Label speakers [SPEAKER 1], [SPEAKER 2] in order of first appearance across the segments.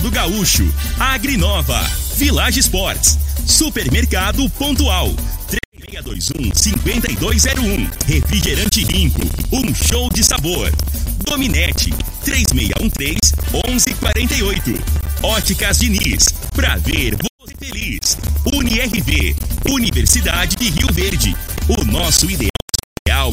[SPEAKER 1] Do Gaúcho, Agrinova, Village Sports, Supermercado Pontual. 3621-5201. Refrigerante Limpo. Um show de sabor. Dominete. 3613-1148. Óticas Diniz. Pra ver você feliz. UniRV. Universidade de Rio Verde. O nosso ideal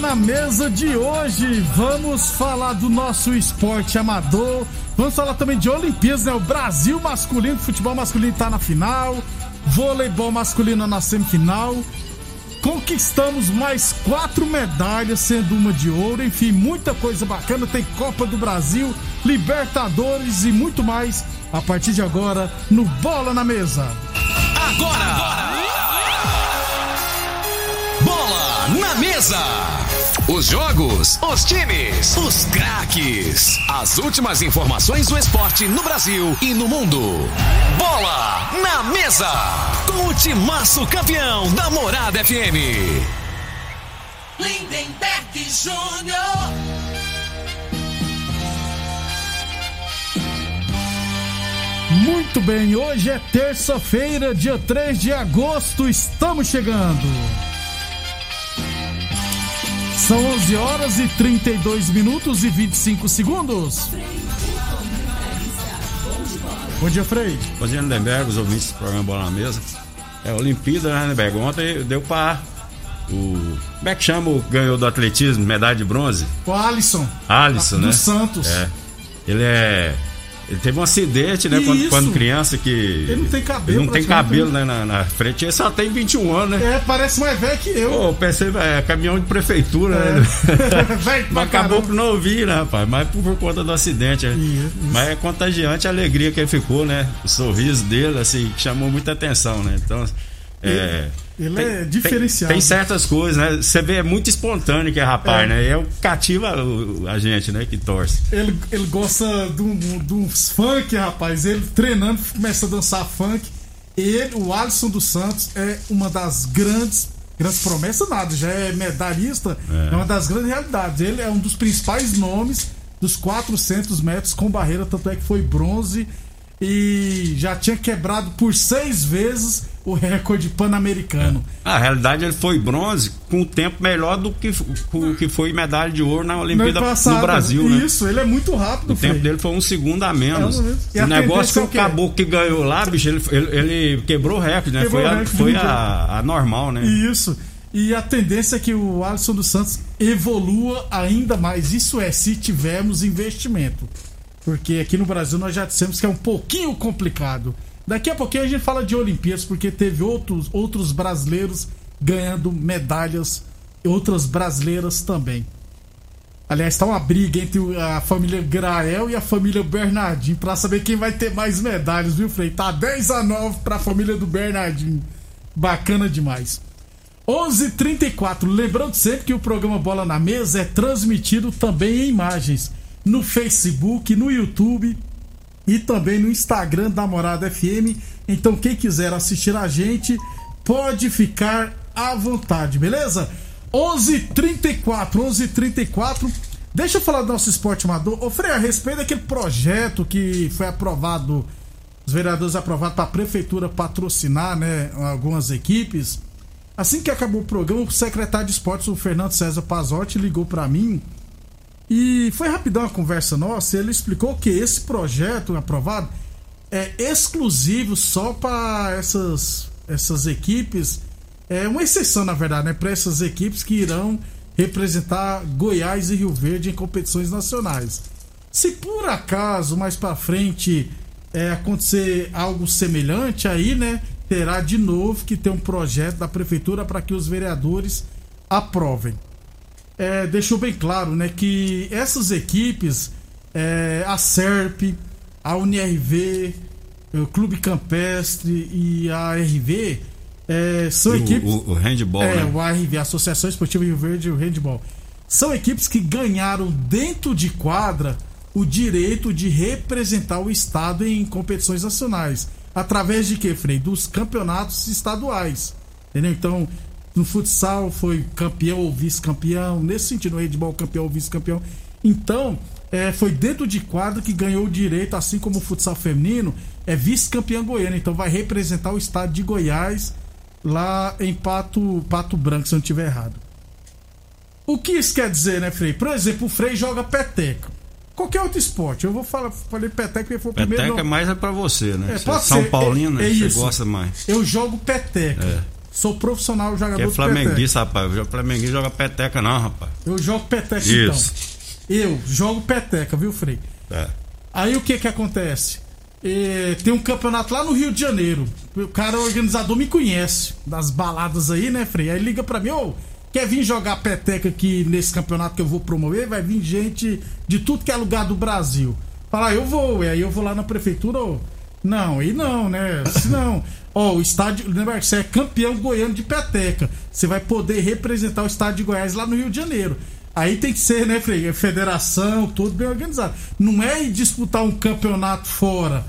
[SPEAKER 2] Na Mesa de hoje, vamos falar do nosso esporte amador. Vamos falar também de Olimpíadas, né? O Brasil masculino, futebol masculino tá na final, voleibol masculino na semifinal. Conquistamos mais quatro medalhas, sendo uma de ouro. Enfim, muita coisa bacana. Tem Copa do Brasil, Libertadores e muito mais a partir de agora no Bola na Mesa.
[SPEAKER 1] Agora! Bola mesa!
[SPEAKER 3] Os jogos, os times, os craques. As últimas informações do esporte no Brasil e no mundo. Bola na mesa. Com o timaço campeão da Morada FM.
[SPEAKER 4] Lindenberg Júnior.
[SPEAKER 2] Muito bem, hoje é terça-feira, dia 3 de agosto, estamos chegando. São 11 horas e 32 minutos e 25 segundos. Bom dia, Frei.
[SPEAKER 5] Bom dia, Lindenberg, os ouvintes do programa Bola na Mesa. É Olimpíada, né, Lindenberg? Ontem deu pra. O. Como é que chama o ganhou do atletismo, medalha de bronze?
[SPEAKER 2] O Alisson.
[SPEAKER 5] Alisson,
[SPEAKER 2] do
[SPEAKER 5] né?
[SPEAKER 2] Santos.
[SPEAKER 5] É. Ele é. Ele teve um acidente, né? Quando, quando criança que.
[SPEAKER 2] Ele não tem cabelo,
[SPEAKER 5] Ele não tem cabelo, né? Na, na frente. Ele só tem 21 anos, né?
[SPEAKER 2] É, parece mais velho que eu.
[SPEAKER 5] Pô, pensei, é caminhão de prefeitura, né?
[SPEAKER 2] Velho pra
[SPEAKER 5] Mas acabou por não ouvir, né, rapaz? Mas por, conta do acidente. né?
[SPEAKER 2] Isso.
[SPEAKER 5] Mas é contagiante a alegria que ele ficou, né? O sorriso dele, assim, que chamou muita atenção, né? Então. É,
[SPEAKER 2] Ele
[SPEAKER 5] tem-
[SPEAKER 2] é diferenciado.
[SPEAKER 5] Tem, tem certas coisas, né? Você vê, é muito espontâneo que é rapaz,
[SPEAKER 2] É.
[SPEAKER 5] né? É o cativa a gente, né? Que torce.
[SPEAKER 2] Ele, ele gosta de, um- de uns funk, rapaz. Ele treinando, começa a dançar funk. Ele, o Alisson dos Santos, é uma das grandes. Grandes promessas, nada, já é medalhista, é. uma das grandes realidades. Ele é um dos principais nomes dos 400 metros com barreira, tanto é que foi bronze e já tinha quebrado por seis vezes o recorde pan-americano.
[SPEAKER 5] Na realidade, ele foi bronze com um tempo melhor do que, o que foi medalha de ouro na
[SPEAKER 2] No
[SPEAKER 5] Olimpíada
[SPEAKER 2] ano passado,
[SPEAKER 5] no Brasil, né?
[SPEAKER 2] Isso, ele é muito rápido,
[SPEAKER 5] O tempo dele foi um segundo a menos.
[SPEAKER 2] É, e a
[SPEAKER 5] o negócio foi
[SPEAKER 2] é
[SPEAKER 5] o caboclo que ganhou lá, bicho. Ele, ele, ele quebrou o recorde, né?
[SPEAKER 2] Quebrou
[SPEAKER 5] foi
[SPEAKER 2] o
[SPEAKER 5] a,
[SPEAKER 2] recorde
[SPEAKER 5] foi a, a normal, né?
[SPEAKER 2] Isso. E a tendência é que o Alisson dos Santos evolua ainda mais. Isso é, se tivermos investimento. Porque aqui no Brasil nós já dissemos que é um pouquinho complicado. Daqui a pouquinho a gente fala de Olimpíadas, porque teve outros, outros brasileiros ganhando medalhas, outras brasileiras também. Aliás, tá uma briga entre a família Grael e a família Bernardinho pra saber quem vai ter mais medalhas, viu, Frei? Tá 10 a 9 pra família do Bernardinho. Bacana demais. 11:34. Lembrando sempre que o programa Bola na Mesa é transmitido também em imagens no Facebook, no YouTube e também no Instagram da Morada FM. Então, quem quiser assistir a gente, pode ficar à vontade, beleza? 11:34, 11:34. Deixa eu falar do nosso esporte amador. Ô, Frei, a respeito daquele projeto que foi aprovado, os vereadores aprovaram para a prefeitura patrocinar, né, algumas equipes. Assim que acabou o programa, o secretário de esportes, o Fernando César Pazotti, ligou para mim E foi rapidão a conversa nossa, ele explicou que esse projeto aprovado é exclusivo só para essas, essas equipes, é uma exceção na verdade, né, para essas equipes que irão representar Goiás e Rio Verde em competições nacionais. Se por acaso mais para frente é, acontecer algo semelhante, aí, né, terá de novo que ter um projeto da prefeitura para que os vereadores aprovem. É, deixou bem claro, né, que essas equipes, é, a SERP, a UNIRV, o Clube Campestre e a RV, é, são
[SPEAKER 5] O,
[SPEAKER 2] equipes.
[SPEAKER 5] o, o handball,
[SPEAKER 2] É,
[SPEAKER 5] né?
[SPEAKER 2] o ARV, Associação Esportiva Rio Verde e o Handball. São equipes que ganharam dentro de quadra o direito de representar o estado em competições nacionais. Através de quê, Frei? Dos campeonatos estaduais. Entendeu? Então, no futsal foi campeão ou vice-campeão. Nesse sentido, no handball, campeão ou vice-campeão. Então, é, foi dentro de quadra que ganhou o direito, assim como o futsal feminino, é vice-campeão goiano. Então, vai representar o estado de Goiás lá em Pato, Pato Branco, se eu não estiver errado. O que isso quer dizer, né, Frei? Por exemplo, o Frei joga peteca. Qualquer outro esporte. Eu vou falar, falei peteca porque foi o primeiro.
[SPEAKER 5] Peteca
[SPEAKER 2] nome.
[SPEAKER 5] mais é pra você, né?
[SPEAKER 2] É, pode
[SPEAKER 5] São
[SPEAKER 2] ser.
[SPEAKER 5] Paulino,
[SPEAKER 2] É- é
[SPEAKER 5] né? Você gosta mais.
[SPEAKER 2] Eu jogo peteca.
[SPEAKER 5] É.
[SPEAKER 2] Sou profissional jogador
[SPEAKER 5] Que é flamenguista, rapaz. O flamenguista joga peteca, não, rapaz.
[SPEAKER 2] Eu jogo peteca
[SPEAKER 5] Isso.
[SPEAKER 2] então. Eu jogo peteca, viu, Frei?
[SPEAKER 5] É.
[SPEAKER 2] Aí o que que acontece? É, tem um campeonato lá no Rio de Janeiro. O cara o organizador me conhece das baladas aí, né, Frei? Aí liga pra mim, ô, quer vir jogar peteca aqui nesse campeonato que eu vou promover? Vai vir gente de tudo que é lugar do Brasil. Fala, ah, eu vou, e aí eu vou lá na prefeitura, ô. Não, aí não, né? Se não. Ó, o estádio. Lembra que você é campeão goiano de peteca. Você vai poder representar o estado de Goiás lá no Rio de Janeiro. Aí tem que ser, né, Frei? Federação, tudo bem organizado. Não é ir disputar um campeonato fora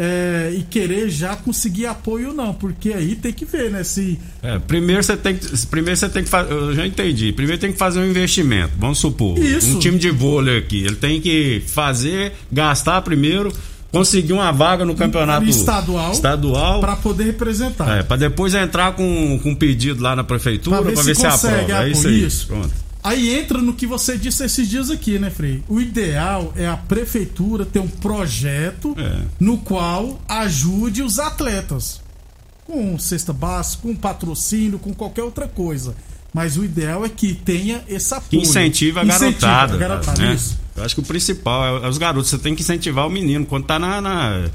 [SPEAKER 2] é, e querer já conseguir apoio, não. Porque aí tem que ver, né? Se.
[SPEAKER 5] É, primeiro você tem que. Primeiro você tem que fazer. Eu já entendi. Primeiro tem que fazer um investimento. Vamos supor.
[SPEAKER 2] Isso.
[SPEAKER 5] Um time de vôlei aqui. Ele tem que fazer, gastar primeiro, conseguir uma vaga no campeonato
[SPEAKER 2] Estadual.
[SPEAKER 5] Estadual.
[SPEAKER 2] Pra poder representar.
[SPEAKER 5] É, pra depois entrar com, com um pedido lá na prefeitura
[SPEAKER 2] Pra ver
[SPEAKER 5] pra
[SPEAKER 2] se
[SPEAKER 5] ver se,
[SPEAKER 2] consegue
[SPEAKER 5] aprova. É
[SPEAKER 2] apoio.
[SPEAKER 5] isso aí.
[SPEAKER 2] Isso.
[SPEAKER 5] Pronto.
[SPEAKER 2] Aí entra no que você disse esses dias aqui, né, Frei? O ideal é a prefeitura ter um projeto
[SPEAKER 5] É.
[SPEAKER 2] no qual ajude os atletas. Com cesta básica, com patrocínio, com qualquer outra coisa. Mas o ideal é que tenha esse
[SPEAKER 5] Que
[SPEAKER 2] apoio.
[SPEAKER 5] incentiva a
[SPEAKER 2] Incentiva
[SPEAKER 5] garotada.
[SPEAKER 2] a garotada,
[SPEAKER 5] né?
[SPEAKER 2] isso.
[SPEAKER 5] Eu acho que o principal é, é os garotos. Você tem que incentivar o menino. Quando tá na. na-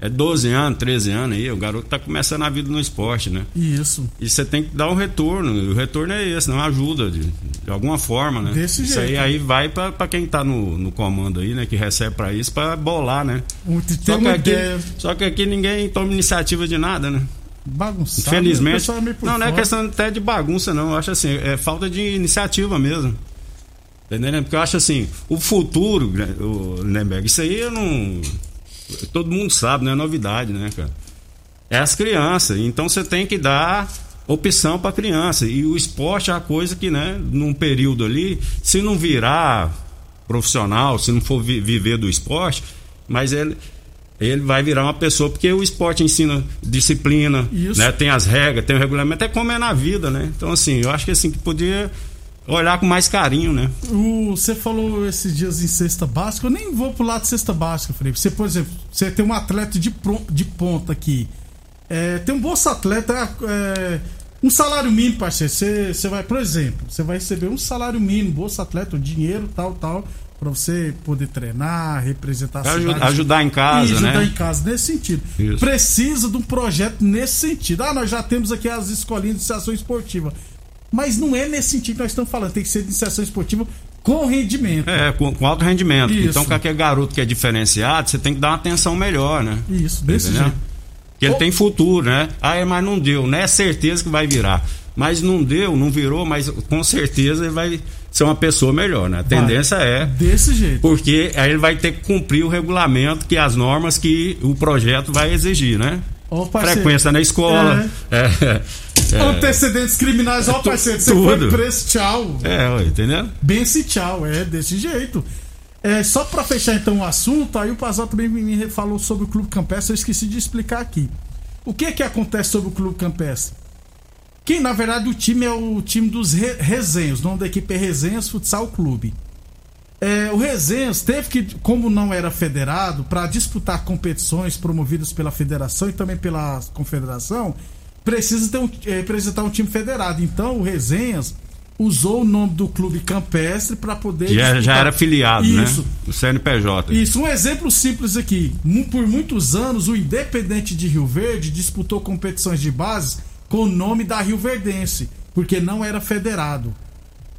[SPEAKER 5] é 12 anos, 13 anos aí, o garoto tá começando a vida no esporte, né?
[SPEAKER 2] Isso.
[SPEAKER 5] E você tem que dar um retorno. E o retorno é esse, não ajuda de, de alguma forma, né?
[SPEAKER 2] Desse
[SPEAKER 5] isso
[SPEAKER 2] jeito.
[SPEAKER 5] aí, aí vai pra quem tá no, no comando aí, né? Que recebe pra isso, pra bolar, né?
[SPEAKER 2] Tem
[SPEAKER 5] Só que, aqui, só que aqui ninguém toma iniciativa de nada, né?
[SPEAKER 2] Bagunçada. o
[SPEAKER 5] Infelizmente.
[SPEAKER 2] é meio por
[SPEAKER 5] Não, não é
[SPEAKER 2] fora.
[SPEAKER 5] questão até de bagunça, não. Eu acho assim, é falta de iniciativa mesmo. Entendeu? Porque eu acho assim, o futuro, né, o Lemberg, isso aí eu não. Todo mundo sabe, não é novidade, né, cara? É as crianças. Então você tem que dar opção para criança. E o esporte é a coisa que, né, num período ali, se não virar profissional, se não for vi- viver do esporte, mas ele. Ele vai virar uma pessoa, porque o esporte ensina disciplina,
[SPEAKER 2] Isso.
[SPEAKER 5] né? Tem as regras, tem o regulamento, é como é na vida, né? Então, assim, eu acho que assim, que podia olhar com mais carinho, né?
[SPEAKER 2] O- você falou esses dias em cesta básica, eu nem vou pro lado de cesta básica, Felipe. Você, por exemplo, você tem um atleta de, pro- de ponta aqui. É, tem um bolsa atleta, é, um salário mínimo, parceiro. Você, você vai, por exemplo, você vai receber um salário mínimo, bolsa atleta, um dinheiro, tal, tal, pra você poder treinar, representar a cidade.
[SPEAKER 5] ajudar em casa,
[SPEAKER 2] e ajudar
[SPEAKER 5] né?
[SPEAKER 2] em casa, nesse sentido.
[SPEAKER 5] Isso.
[SPEAKER 2] Precisa de um projeto nesse sentido. Ah, nós já temos aqui as escolinhas de iniciação esportiva. Mas não é nesse sentido que nós estamos falando. Tem que ser de iniciação esportiva com rendimento.
[SPEAKER 5] É, com, com alto rendimento.
[SPEAKER 2] Isso.
[SPEAKER 5] Então, com aquele garoto que é diferenciado, você tem que dar uma atenção melhor, né?
[SPEAKER 2] Isso, desse
[SPEAKER 5] Entendeu?
[SPEAKER 2] jeito.
[SPEAKER 5] Que ele tem futuro, né? Ah, é, mas não deu, não é certeza que vai virar. Mas não deu, não virou, mas com certeza ele vai ser uma pessoa melhor, né? A tendência é.
[SPEAKER 2] Desse jeito.
[SPEAKER 5] Porque aí ele vai ter que cumprir o regulamento, que as normas que o projeto vai exigir, né?
[SPEAKER 2] Parceiro.
[SPEAKER 5] Frequência na escola. É, é,
[SPEAKER 2] Antecedentes criminais, ó, parceiro. Você
[SPEAKER 5] tudo.
[SPEAKER 2] foi preso, tchau.
[SPEAKER 5] é, entendeu?
[SPEAKER 2] Bem-se tchau, é desse jeito. É, só pra fechar então o assunto, aí o Pazal também me me falou sobre o Clube Campestre, eu esqueci de explicar aqui. O que que acontece sobre o Clube Campestre? Que na verdade o time é o time dos Re Resenhos, o nome da equipe é Resenhas Futsal Clube. É, o Resenhas teve que, como não era federado, para disputar competições promovidas pela federação e também pela confederação, precisa ter um, é, apresentar um time federado. Então, o Resenhas usou o nome do clube campestre para poder.
[SPEAKER 5] Já,
[SPEAKER 2] disputar.
[SPEAKER 5] já era filiado,
[SPEAKER 2] Isso.
[SPEAKER 5] né? O CNPJ.
[SPEAKER 2] Isso, um exemplo simples aqui. Por muitos anos, o Independente de Rio Verde disputou competições de base com o nome da Rio Verdense, porque não era federado.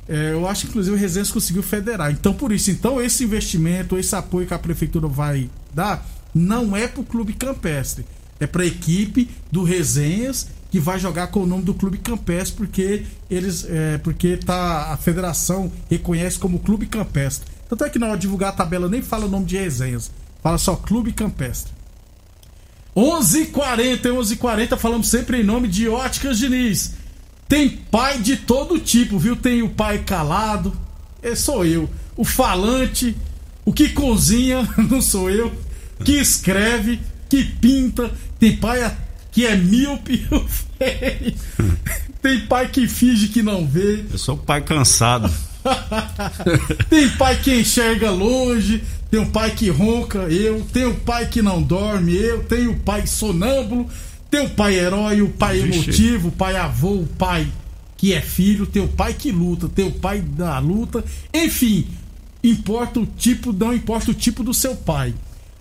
[SPEAKER 2] É, eu acho que inclusive o Resenhas conseguiu federar. Então, por isso, então esse investimento, esse apoio que a prefeitura vai dar, não é para o clube campestre. É para a equipe do Resenhas que vai jogar com o nome do clube campestre, porque eles. É, porque tá, a federação reconhece como clube campestre. Tanto é que na hora de divulgar a tabela nem fala o nome de Resenhas. Fala só Clube Campestre. 11h40, 11h40, falamos sempre em nome de Óticas Diniz. Tem pai de todo tipo, viu? Tem o pai calado, esse sou eu. O falante, o que cozinha, não sou eu. Que escreve, que pinta. Tem pai que é míope. Tem pai que finge que não vê.
[SPEAKER 5] Eu sou o pai cansado.
[SPEAKER 2] Tem pai que enxerga longe, tem um pai que ronca, eu, tem o pai que não dorme, eu, tem o pai sonâmbulo, tem o pai herói, o pai
[SPEAKER 5] Vixe.
[SPEAKER 2] emotivo, o pai avô, o pai que é filho, tem o pai que luta, tem o pai da luta, enfim, importa o tipo, não importa o tipo do seu pai.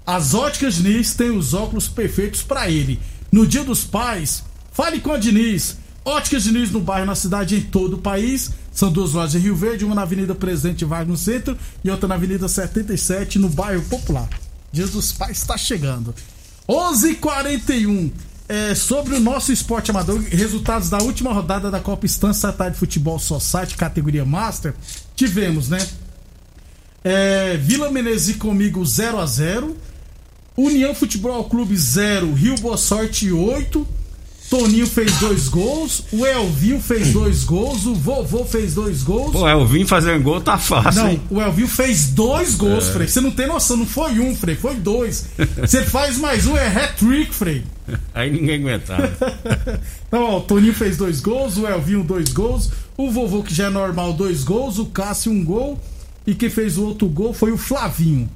[SPEAKER 2] As óticas Diniz têm os óculos perfeitos para ele. No Dia dos Pais, fale com a Diniz. Óticas Diniz no bairro, na cidade em todo o país. São duas lojas em Rio Verde, uma na Avenida Presidente Vargas no centro e outra na Avenida 77 no bairro Popular. Dos Pais está chegando. 11:41 é, sobre o nosso esporte amador, resultados da última rodada da Copa Estância Tarde Futebol Society, categoria Master, tivemos, né? É, Vila Menezes comigo 0 a 0 União Futebol Clube 0, Rio Boa Sorte 8. Toninho fez dois gols, o Elvinho fez dois gols, o vovô fez dois gols.
[SPEAKER 5] Pô, eu vim fazer gol, tá fácil,
[SPEAKER 2] Não,
[SPEAKER 5] hein?
[SPEAKER 2] o Elvinho fez dois gols, Frei. Você não tem noção, não foi um, Frei, foi dois. Você faz mais um, é hat-trick, Frei.
[SPEAKER 5] Aí ninguém aguentava.
[SPEAKER 2] Então, ó, o Toninho fez dois gols, o Elvinho dois gols, o vovô, que já é normal, dois gols, o Cássio um gol, e quem fez o outro gol foi o Flavinho.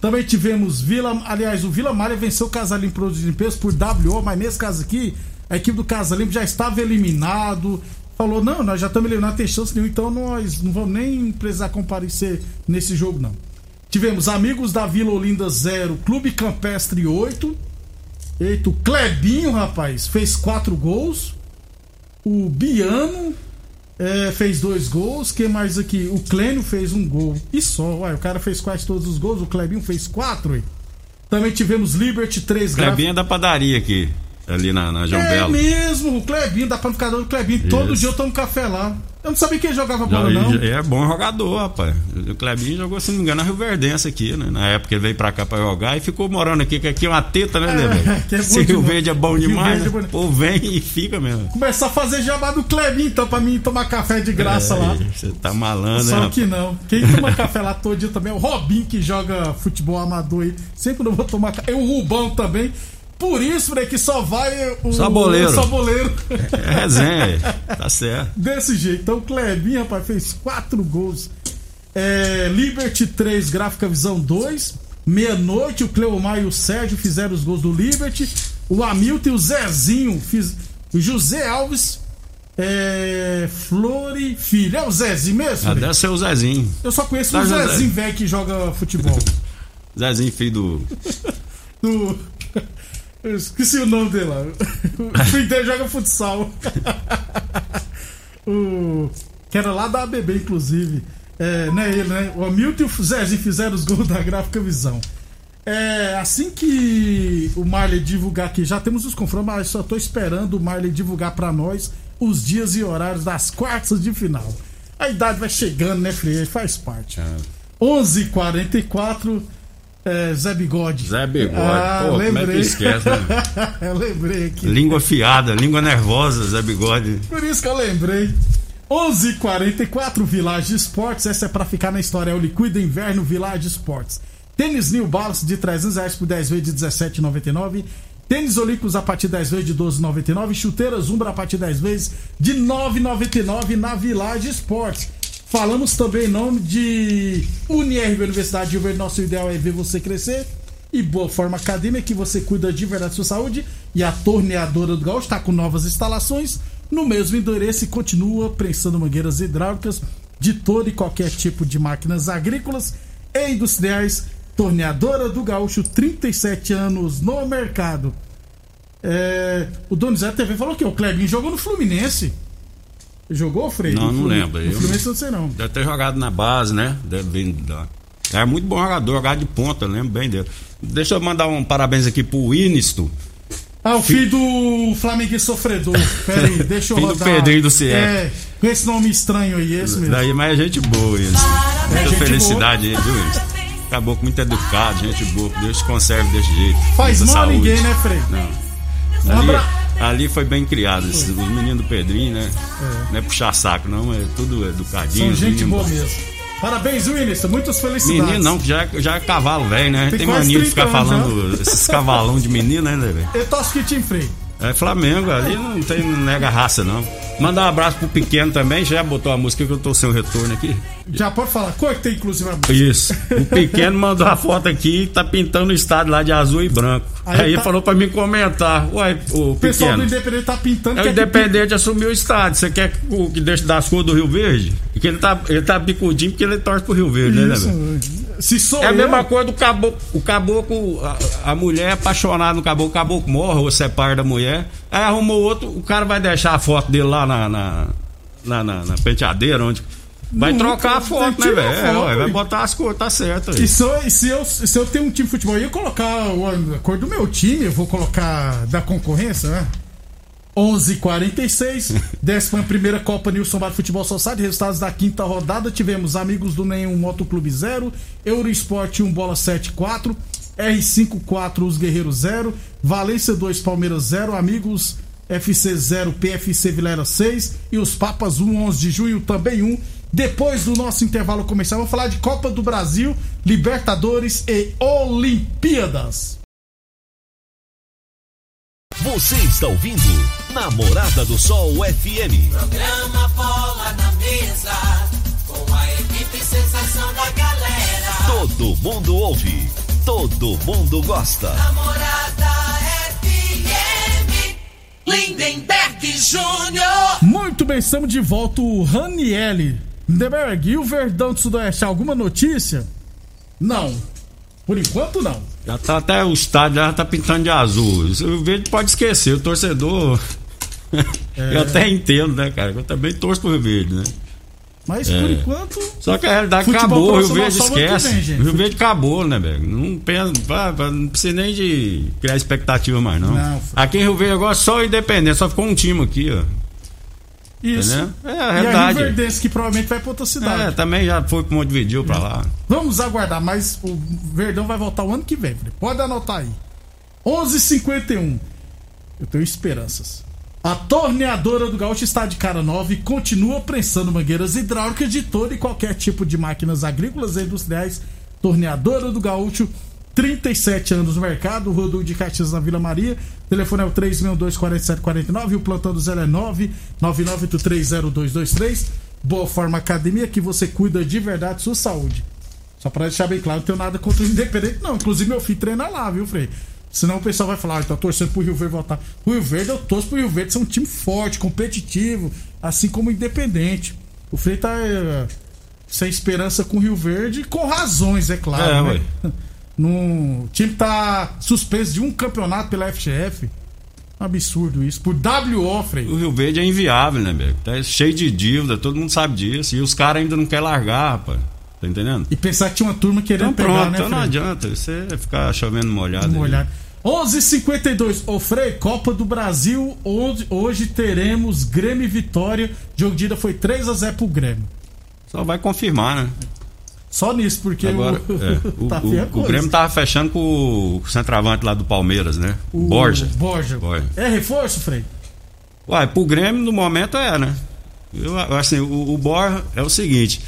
[SPEAKER 2] Também tivemos Vila, aliás, o Vila Malha venceu o Casalim Produtos de Limpeza por WO, mas nesse caso aqui, a equipe do Casalim já estava eliminado. Falou, não, nós já estamos eliminados, tem chance nenhuma, então nós não vamos nem precisar comparecer nesse jogo, não. Tivemos Amigos da Vila Olinda 0, Clube Campestre 8. Eita, o Clebinho, rapaz, fez quatro gols. O Biano é, fez dois gols. Quem mais aqui? O Clênio fez um gol. E só, uai, o cara fez quase todos os gols. O Clebinho fez quatro. ué. Também tivemos Liberty 3
[SPEAKER 5] Clebinho é da padaria aqui, ali na, na João
[SPEAKER 2] É
[SPEAKER 5] Belo.
[SPEAKER 2] mesmo, o Clebinho, da panificadora do Clebinho. Todo
[SPEAKER 5] Isso.
[SPEAKER 2] dia eu tomo café lá. Eu não sabia que ele jogava bola, não.
[SPEAKER 5] É bom jogador, rapaz. O Clebinho jogou, se não me engano, na Rio Verdense aqui, né? Na época ele veio pra cá pra jogar e ficou morando aqui, que aqui é uma teta, né, né,
[SPEAKER 2] que é bom
[SPEAKER 5] Se Rio
[SPEAKER 2] demais.
[SPEAKER 5] Verde é bom demais,
[SPEAKER 2] é
[SPEAKER 5] né?
[SPEAKER 2] bom.
[SPEAKER 5] Pô, vem e fica mesmo.
[SPEAKER 2] Começar a fazer jabá do Clebinho, então, pra mim tomar café de graça lá.
[SPEAKER 5] Você tá malandro,
[SPEAKER 2] Só
[SPEAKER 5] né?
[SPEAKER 2] que não. Quem toma café lá todo dia também é o Robin, que joga futebol amador aí. Sempre não vou tomar café. É o Rubão também. Por isso, né, que só vai o
[SPEAKER 5] Saboleiro.
[SPEAKER 2] o saboleiro.
[SPEAKER 5] É resenha, tá certo.
[SPEAKER 2] Desse jeito. Então o Clebinho, rapaz, fez quatro gols. É, Liberty 3, Gráfica Visão 2. Meia-noite, o Cleomar e o Sérgio fizeram os gols do Liberty. O Hamilton e o Zezinho. Fiz, o José Alves. É, Flore Filho. É o Zezinho mesmo?
[SPEAKER 5] Ah, deve ser o Zezinho.
[SPEAKER 2] Eu só conheço
[SPEAKER 5] Tá,
[SPEAKER 2] o. Zezinho velho que joga futebol.
[SPEAKER 5] Zezinho, filho do.
[SPEAKER 2] Do... Eu esqueci o nome dele lá. O dele joga futsal. o... Que era lá da ABB, inclusive. É, não é ele, né? O Hamilton e o Zezinho fizeram os gols da Gráfica Visão. É, assim que o Marley divulgar aqui, já temos os confrontos, mas só tô esperando o Marley divulgar pra nós os dias e horários das quartas de final. A idade vai chegando, né, Freire? Faz parte. 11:44 é, Zé Bigode.
[SPEAKER 5] Zé Bigode.
[SPEAKER 2] Ah,
[SPEAKER 5] Pô, como é que
[SPEAKER 2] lembrei.
[SPEAKER 5] esquece, né?
[SPEAKER 2] eu lembrei aqui.
[SPEAKER 5] Língua fiada, língua nervosa, Zé Bigode.
[SPEAKER 2] Por isso que eu lembrei. 11:44 Village Esportes. Essa é pra ficar na história. É o Liquida Inverno Village Esportes. Tênis New Balance de 300 reais por 10 vezes de 17,99. Tênis Olímpicos a partir de 10 vezes de 12,99. Chuteiras Umbra a partir de 10 vezes de 9,99 na Village Esportes. Falamos também em nome de UniRV Universidade de Verde. Nosso ideal é ver você crescer. E Boa Forma Academia, que você cuida de verdade da sua saúde. E a torneadora do Gaúcho está com novas instalações no mesmo endereço e continua prensando mangueiras hidráulicas de todo e qualquer tipo de máquinas agrícolas e industriais. Torneadora do Gaúcho, 37 anos no mercado. É, o Donizete TV falou que o Clebinho jogou no Fluminense. Jogou, Frei?
[SPEAKER 5] Não, não lembro.
[SPEAKER 2] No
[SPEAKER 5] Eu-
[SPEAKER 2] Fluminense não sei não.
[SPEAKER 5] Deve ter jogado na base, né? Deve vir da... É muito bom jogador, jogar de ponta, lembro bem dele. Deixa eu mandar um parabéns aqui pro Inisto.
[SPEAKER 2] Ah, o filho do Flamengo sofredor. Pera aí, deixa eu
[SPEAKER 5] Filho do
[SPEAKER 2] rodar.
[SPEAKER 5] Pedrinho do CF.
[SPEAKER 2] É, com esse nome estranho aí, esse mesmo.
[SPEAKER 5] Daí, mas é gente boa, isso.
[SPEAKER 2] É
[SPEAKER 5] Muita
[SPEAKER 2] gente
[SPEAKER 5] felicidade aí, viu, isso? Acabou com muito educado, gente boa. Deus te conserve desse jeito.
[SPEAKER 2] Faz mal a ninguém, né, Frei?
[SPEAKER 5] Não.
[SPEAKER 2] Um
[SPEAKER 5] Ali,
[SPEAKER 2] abra-
[SPEAKER 5] ali foi bem criado. esses- Os meninos do Pedrinho, né? Não é puxar saco, não. É tudo educadinho.
[SPEAKER 2] São gente boa mesmo. Parabéns, Willis. Muitas felicidades.
[SPEAKER 5] Menino não, que já, já é cavalo velho, né?
[SPEAKER 2] Tem
[SPEAKER 5] Tem, mania de
[SPEAKER 2] 30
[SPEAKER 5] ficar
[SPEAKER 2] anos,
[SPEAKER 5] falando esses cavalão de menino, né, velho?
[SPEAKER 2] Eu torço que time Frei.
[SPEAKER 5] É Flamengo, ali não tem nega raça, não. Mandar um abraço pro pequeno também, já botou a música que eu tô sem o retorno aqui.
[SPEAKER 2] Já pode falar. Qual é que tem, inclusive, a música?
[SPEAKER 5] Isso. O pequeno mandou a foto aqui, tá pintando o estádio lá de azul e branco.
[SPEAKER 2] Aí
[SPEAKER 5] Aí,
[SPEAKER 2] tá-
[SPEAKER 5] falou pra mim comentar. O
[SPEAKER 2] O pessoal do
[SPEAKER 5] pequeno.
[SPEAKER 2] Independente tá pintando.
[SPEAKER 5] É o
[SPEAKER 2] que
[SPEAKER 5] Independente assumiu o estádio. Você quer que, o- que deixe das cores do Rio Verde? Porque ele tá, ele tá bicudinho porque ele torce pro Rio Verde, né, né, velho?
[SPEAKER 2] Isso. Se sou
[SPEAKER 5] É a
[SPEAKER 2] eu,
[SPEAKER 5] mesma coisa do caboclo. O caboclo, a, a mulher é apaixonada no caboclo, o caboclo morre ou separa da mulher. Aí arrumou outro, o cara vai deixar a foto dele lá na, na, na, na- na penteadeira, onde. Vai
[SPEAKER 2] Nunca,
[SPEAKER 5] trocar a foto, né, velho? É, vai botar as cores, tá certo aí.
[SPEAKER 2] E se eu, se, eu, se eu tenho um time de futebol e eu colocar a cor do meu time, eu vou colocar da concorrência, né? 11:46 décima primeira Copa Nilson Bar Futebol Society, resultados da quinta rodada, tivemos Amigos do Nenhum Motoclube 0, Eurosport 1 Bola 7 4, R5 4 Os Guerreiros 0, Valência 2 Palmeiras 0, Amigos FC 0 PFC Vilera 6 e os Papas 1 11 de junho também 1. Depois do nosso intervalo comercial, vamos falar de Copa do Brasil, Libertadores e Olimpíadas.
[SPEAKER 1] Você está ouvindo Namorada do Sol FM.
[SPEAKER 4] Programa Bola na Mesa, com a equipe sensação da galera.
[SPEAKER 1] Todo mundo ouve, todo mundo gosta.
[SPEAKER 4] Namorada FM, Lindenberg Júnior.
[SPEAKER 2] Muito bem, estamos de volta. O Ranielli. Lindeberg, e o Verdão do Sudoeste? Alguma notícia? Não. Por enquanto, não.
[SPEAKER 5] Já tá até o estádio já tá pintando de azul. O verde pode esquecer, o torcedor.
[SPEAKER 2] É.
[SPEAKER 5] Eu até entendo, né, cara? Eu também torço pro Rio Verde, né?
[SPEAKER 2] Mas por enquanto.
[SPEAKER 5] Só que a realidade acabou, o Rio Verde esquece.
[SPEAKER 2] gente.
[SPEAKER 5] o Rio Verde acabou, né, velho? Não, pensa, não precisa nem de criar expectativa mais, não.
[SPEAKER 2] Não.
[SPEAKER 5] Aqui em Rio Verde agora só Independente, só ficou um time aqui, ó.
[SPEAKER 2] Isso.
[SPEAKER 5] Entendeu? É a
[SPEAKER 2] e a
[SPEAKER 5] realidade.
[SPEAKER 2] Verdense, que provavelmente vai pra outra cidade.
[SPEAKER 5] É, também já foi pro Montevideo pra lá.
[SPEAKER 2] Vamos aguardar, mas o Verdão vai voltar o ano que vem. Pode anotar aí. 11:51. Eu tenho esperanças. A torneadora do Gaúcho está de cara nova e continua prensando mangueiras hidráulicas de todo e qualquer tipo de máquinas agrícolas e industriais. Torneadora do Gaúcho, 37 anos no mercado, Rodul de Caxias na Vila Maria. O telefone é o 362-4749 e o plantão do Zé é 999830223. Boa Forma Academia, que você cuida de verdade sua saúde. Só pra deixar bem claro, não tenho nada contra o Independente, não. Inclusive, meu filho treina lá, viu, Frei? Senão o pessoal vai falar, ah, tô torcendo pro Rio Verde voltar. O Rio Verde, eu torço pro Rio Verde ser um time forte, competitivo, assim como o Independente. O Frei tá é, sem esperança com o Rio Verde, com razões, é claro.
[SPEAKER 5] É,
[SPEAKER 2] né?
[SPEAKER 5] ué.
[SPEAKER 2] Num- o time tá suspenso de um campeonato pela FGF. Absurdo isso. Por WO, Frei.
[SPEAKER 5] O Rio Verde é inviável, né, velho? Tá cheio de dívida, todo mundo sabe disso. E os caras ainda não querem largar, rapaz. Tá entendendo?
[SPEAKER 2] E pensar que tinha uma turma querendo
[SPEAKER 5] Então
[SPEAKER 2] pegar,
[SPEAKER 5] pronto,
[SPEAKER 2] né,
[SPEAKER 5] então não adianta. Você ficar chovendo molhado.
[SPEAKER 2] Olhar. 11:52. Ô Frei, Copa do Brasil. Hoje, hoje teremos Grêmio e Vitória. Jogo de ida foi 3 a 0 pro Grêmio.
[SPEAKER 5] Só vai confirmar, né?
[SPEAKER 2] Só nisso, porque
[SPEAKER 5] Agora,
[SPEAKER 2] o,
[SPEAKER 5] é, o,
[SPEAKER 2] tá
[SPEAKER 5] o-
[SPEAKER 2] a
[SPEAKER 5] o. Grêmio tava fechando com o centroavante lá do Palmeiras, né?
[SPEAKER 2] O
[SPEAKER 5] Borja.
[SPEAKER 2] Borja.
[SPEAKER 5] Borja.
[SPEAKER 2] É reforço, Frei?
[SPEAKER 5] Uai, pro Grêmio no momento é, né? Eu, assim, o, o Borja é o seguinte.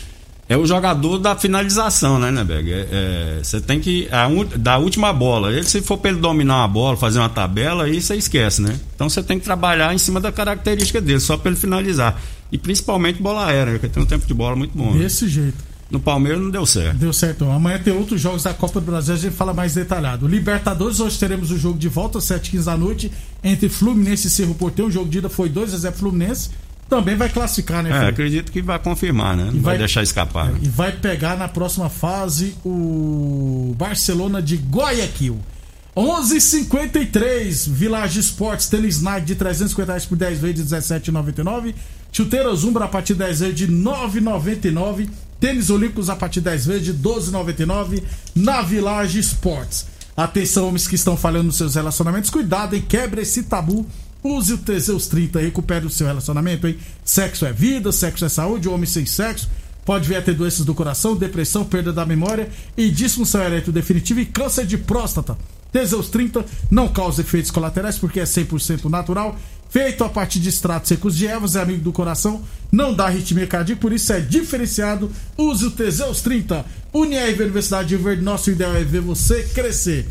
[SPEAKER 5] É o jogador da finalização, né, Neberg? É, é, Você tem que. A, un- da última bola. Ele, se for pra ele dominar uma bola, fazer uma tabela, aí você esquece, né? Então você tem que trabalhar em cima da característica dele, só pra ele finalizar. E principalmente bola aérea, que tem um tempo de bola muito bom. né?
[SPEAKER 2] Desse jeito.
[SPEAKER 5] No Palmeiras não deu certo.
[SPEAKER 2] Deu certo. Amanhã tem outros jogos da Copa do Brasil, a gente fala mais detalhado. Libertadores, hoje teremos o jogo de volta às 7h15 da noite entre Fluminense e Cerro Porteiro. O jogo de ida foi 2x0 Fluminense. Também vai classificar, né,
[SPEAKER 5] É,
[SPEAKER 2] Felipe?
[SPEAKER 5] acredito que vai confirmar, né? Não vai,
[SPEAKER 2] vai-
[SPEAKER 5] deixar escapar.
[SPEAKER 2] E vai pegar na próxima fase o Barcelona de Guayaquil. 11:53 Village Esportes Tênis Nike de 350 reais por 10 vezes de 17,99. Chuteiras Umbra a partir de 10 vezes de 9,99. Tênis Olímpicos a partir de 10 vezes de 12,99 na Village Esportes. Atenção, homens que estão falhando nos seus relacionamentos, cuidado, hein? Quebre esse tabu. Use o Teseus 30 e recupere o seu relacionamento, hein? Sexo é vida, sexo é saúde, homem sem sexo. Pode vir a ter doenças do coração, depressão, perda da memória e disfunção erétil definitiva e câncer de próstata. Teseus 30 não causa efeitos colaterais porque é 100% natural. Feito a partir de extratos secos de ervas, é amigo do coração, não dá arritmia cardíaca, por isso é diferenciado. Use o Teseus 30. Unier Universidade de Verde, nosso ideal é ver você crescer.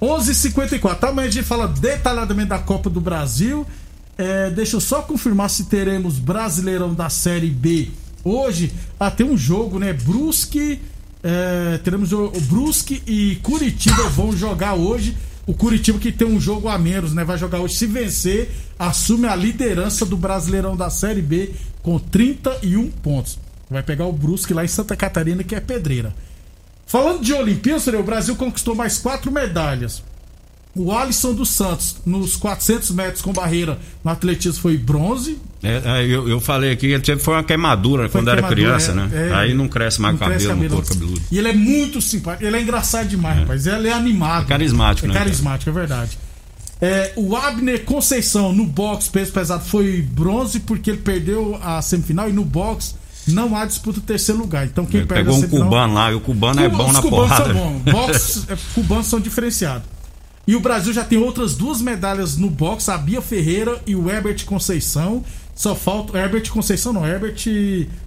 [SPEAKER 2] 11:54. Amanhã a gente fala detalhadamente da Copa do Brasil. É, deixa eu só confirmar se teremos Brasileirão da Série B. Hoje, ah, tem um jogo, né? Brusque. é, teremos o Brusque e Curitiba vão jogar hoje. O Curitiba que tem um jogo a menos, né? Vai jogar hoje. Se vencer, assume a liderança do Brasileirão da Série B com 31 pontos. Vai pegar o Brusque lá em Santa Catarina, que é pedreira. Falando de Olimpíadas, o Brasil conquistou mais quatro medalhas. O Alisson dos Santos, nos 400 metros com barreira no atletismo, foi bronze.
[SPEAKER 5] É, é, eu, eu falei aqui, ele teve foi uma queimadura
[SPEAKER 2] Foi
[SPEAKER 5] quando era
[SPEAKER 2] queimadura,
[SPEAKER 5] criança,
[SPEAKER 2] é,
[SPEAKER 5] né?
[SPEAKER 2] é.
[SPEAKER 5] Aí não cresce mais
[SPEAKER 2] Não
[SPEAKER 5] cabelo
[SPEAKER 2] cresce
[SPEAKER 5] no couro cabeludo.
[SPEAKER 2] E ele é muito simpático, ele é engraçado demais, rapaz. Ele é animado.
[SPEAKER 5] É carismático,
[SPEAKER 2] é
[SPEAKER 5] né,
[SPEAKER 2] carismático, é verdade. É, o Abner Conceição no box peso pesado foi bronze porque ele perdeu a semifinal e no box não há disputa terceiro lugar. Então quem
[SPEAKER 5] Ele
[SPEAKER 2] perde
[SPEAKER 5] pegou um
[SPEAKER 2] semifinal,
[SPEAKER 5] cubano lá, e o cubano é
[SPEAKER 2] Cuba-
[SPEAKER 5] bom
[SPEAKER 2] os
[SPEAKER 5] na porrada.
[SPEAKER 2] São bons. Box, é, cubanos são diferenciados. E o Brasil já tem outras duas medalhas no boxe, a Bia Ferreira e o Herbert Conceição. Só falta. Herbert Conceição não, Herbert.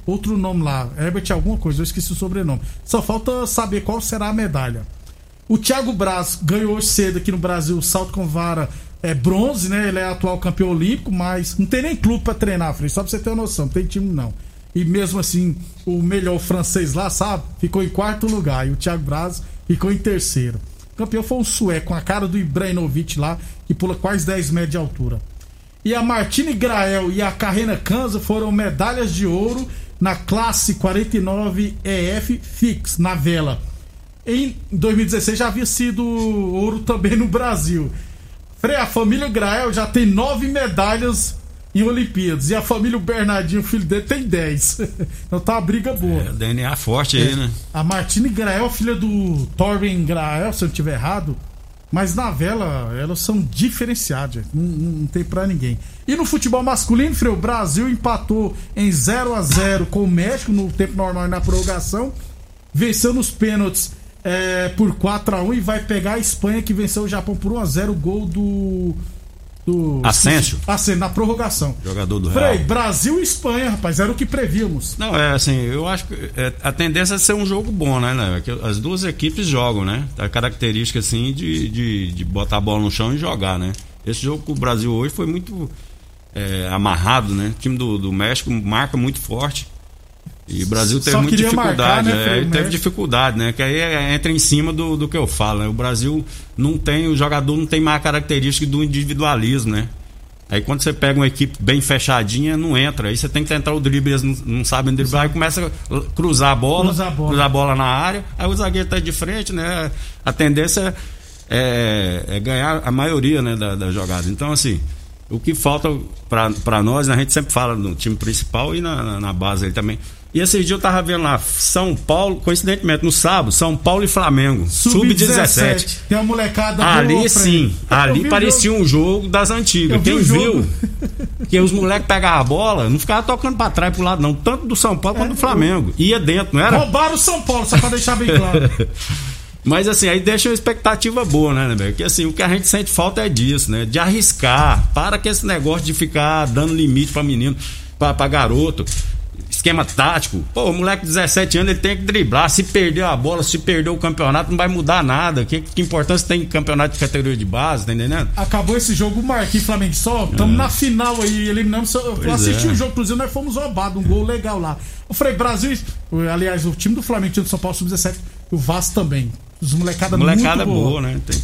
[SPEAKER 2] Outro nome lá. Herbert alguma coisa, eu esqueci o sobrenome. Só falta saber qual será a medalha. O Thiago Braz ganhou hoje cedo aqui no Brasil salto com vara é bronze, né? Ele é atual campeão olímpico, mas não tem nem clube pra treinar, Frei, só pra você ter uma noção, não tem time não. E mesmo assim, o melhor francês lá, sabe? Ficou em quarto lugar e o Thiago Braz ficou em terceiro. Campeão foi um sueco com a cara do Ibrahimovic lá, que pula quase 10 metros de altura. E a Martine Grael e a Carrena Kanza foram medalhas de ouro na classe 49 EF Fix, na vela. Em 2016 já havia sido ouro também no Brasil. A família Grael já tem nove medalhas em Olimpíadas. E a família Bernardinho, o filho dele, tem 10. então tá uma briga boa.
[SPEAKER 5] É, DNA forte aí, né?
[SPEAKER 2] A Martine Grael, filha do Torben Grael, se eu não estiver errado. Mas na vela, elas são diferenciadas, não, não tem pra ninguém. E no futebol masculino, Freio, o Brasil empatou em 0 a 0 com o México no tempo normal e na prorrogação. Venceu nos pênaltis é, por 4 a 1 e vai pegar a Espanha, que venceu o Japão por 1 a 0 Gol do. Do.
[SPEAKER 5] Asensio,
[SPEAKER 2] na prorrogação.
[SPEAKER 5] Jogador do Real.
[SPEAKER 2] Frei, Brasil e Espanha, rapaz, era o que prevíamos.
[SPEAKER 5] Não, é assim, eu acho que é, a tendência é ser um jogo bom, né, né? As duas equipes jogam, né? A característica, assim, de, de, de botar a bola no chão e jogar, né? Esse jogo com o Brasil hoje foi muito é, amarrado, né? O time do, do México marca muito forte. E o Brasil teve
[SPEAKER 2] Só
[SPEAKER 5] muita
[SPEAKER 2] queria marcar,
[SPEAKER 5] dificuldade.
[SPEAKER 2] né,
[SPEAKER 5] é, teve dificuldade, né? Que aí é- entra em cima do, do que eu falo, né? O Brasil não tem, o jogador não tem mais característica do individualismo, né? Aí quando você pega uma equipe bem fechadinha, não entra. Aí você tem que tentar o drible, eles não, não sabem driblar, aí começa a cruzar a bola,
[SPEAKER 2] Cruzar a bola.
[SPEAKER 5] cruzar a bola na área, aí o zagueiro tá de frente, né? A tendência é, é ganhar a maioria né, da, da jogada. Então, assim, o que falta para nós, a gente sempre fala no time principal e na, na, na base aí também. E esse dia eu tava vendo lá, São Paulo, coincidentemente, no sábado, São Paulo e Flamengo, sub-17.
[SPEAKER 2] Tem uma molecada
[SPEAKER 5] Ali sim, ali
[SPEAKER 2] vi
[SPEAKER 5] parecia um jogo das antigas.
[SPEAKER 2] Eu vi
[SPEAKER 5] Quem
[SPEAKER 2] jogo.
[SPEAKER 5] viu? Que os moleques pegavam a bola, não ficavam tocando pra trás pro lado, não. Tanto do São Paulo quanto do Flamengo. Ia dentro, não era?
[SPEAKER 2] Roubaram o São Paulo, só pra deixar bem claro.
[SPEAKER 5] Mas assim, aí deixa uma expectativa boa, né, né? Que assim, o que a gente sente falta é disso, né? De arriscar. Para com esse negócio de ficar dando limite pra menino, pra, pra garoto. Esquema tático. Pô, o moleque de 17 anos ele tem que driblar. Se perder a bola, se perder o campeonato, não vai mudar nada. Que, que importância tem campeonato de categoria de base, tá entendendo?
[SPEAKER 2] Acabou esse jogo, o Marquinhos Flamengo só. Estamos na final aí, eliminamos. Eu
[SPEAKER 5] Pois
[SPEAKER 2] assisti
[SPEAKER 5] é.
[SPEAKER 2] o jogo, inclusive, nós fomos roubados, um gol legal lá. Eu falei, Brasil, aliás, o time do Flamengo, time do São Paulo Sub-17, o Vasco também. Os molecada,
[SPEAKER 5] Molecada
[SPEAKER 2] muito
[SPEAKER 5] boa, né? Tem-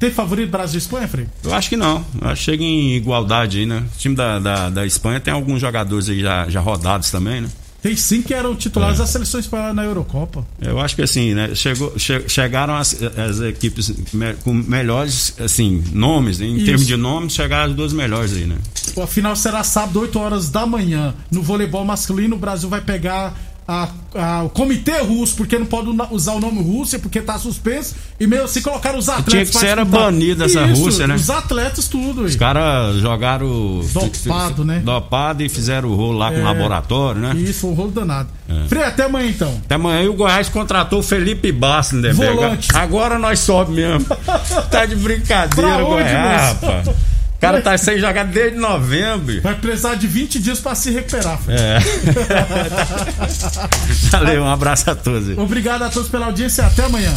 [SPEAKER 2] Tem favorito Brasil e Espanha, Frei?
[SPEAKER 5] Eu acho que não. Eu acho que chega em igualdade aí, né? O time da, da, da Espanha tem alguns jogadores aí já, já rodados também, né?
[SPEAKER 2] Tem sim que eram titulares
[SPEAKER 5] É.
[SPEAKER 2] da seleção espanhola na Eurocopa.
[SPEAKER 5] Eu acho que assim, né? Chegou, che- chegaram as, as equipes me- com melhores, assim, nomes, né? em
[SPEAKER 2] Isso.
[SPEAKER 5] termos de nomes, chegaram as duas melhores aí, né?
[SPEAKER 2] A final será sábado, 8 horas da manhã. No voleibol masculino, o Brasil vai pegar a- a- o comitê russo, porque não pode usar o nome Rússia, porque tá suspenso. E mesmo assim colocaram os atletas.
[SPEAKER 5] Tinha que ser era banido essa
[SPEAKER 2] Isso,
[SPEAKER 5] Rússia, né?
[SPEAKER 2] Os atletas, tudo.
[SPEAKER 5] Os caras jogaram.
[SPEAKER 2] Dopado, né?
[SPEAKER 5] Dopado e fizeram o rolo lá com
[SPEAKER 2] É.
[SPEAKER 5] o laboratório, né?
[SPEAKER 2] Isso, foi um rolo danado.
[SPEAKER 5] É.
[SPEAKER 2] Frei, até amanhã então.
[SPEAKER 5] Até amanhã e o Goiás contratou o Felipe Bassi, né,
[SPEAKER 2] Volante.
[SPEAKER 5] Agora nós sobe mesmo. tá de brincadeira, Goiás, rapaz. O cara tá sem jogar desde novembro.
[SPEAKER 2] Vai precisar de 20 dias pra se recuperar, Frei.
[SPEAKER 5] É. Valeu, um abraço a todos.
[SPEAKER 2] Obrigado a todos pela audiência e até amanhã.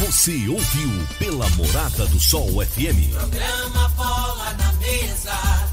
[SPEAKER 1] Você ouviu pela Morada do Sol FM.
[SPEAKER 4] Programa Bola na Mesa.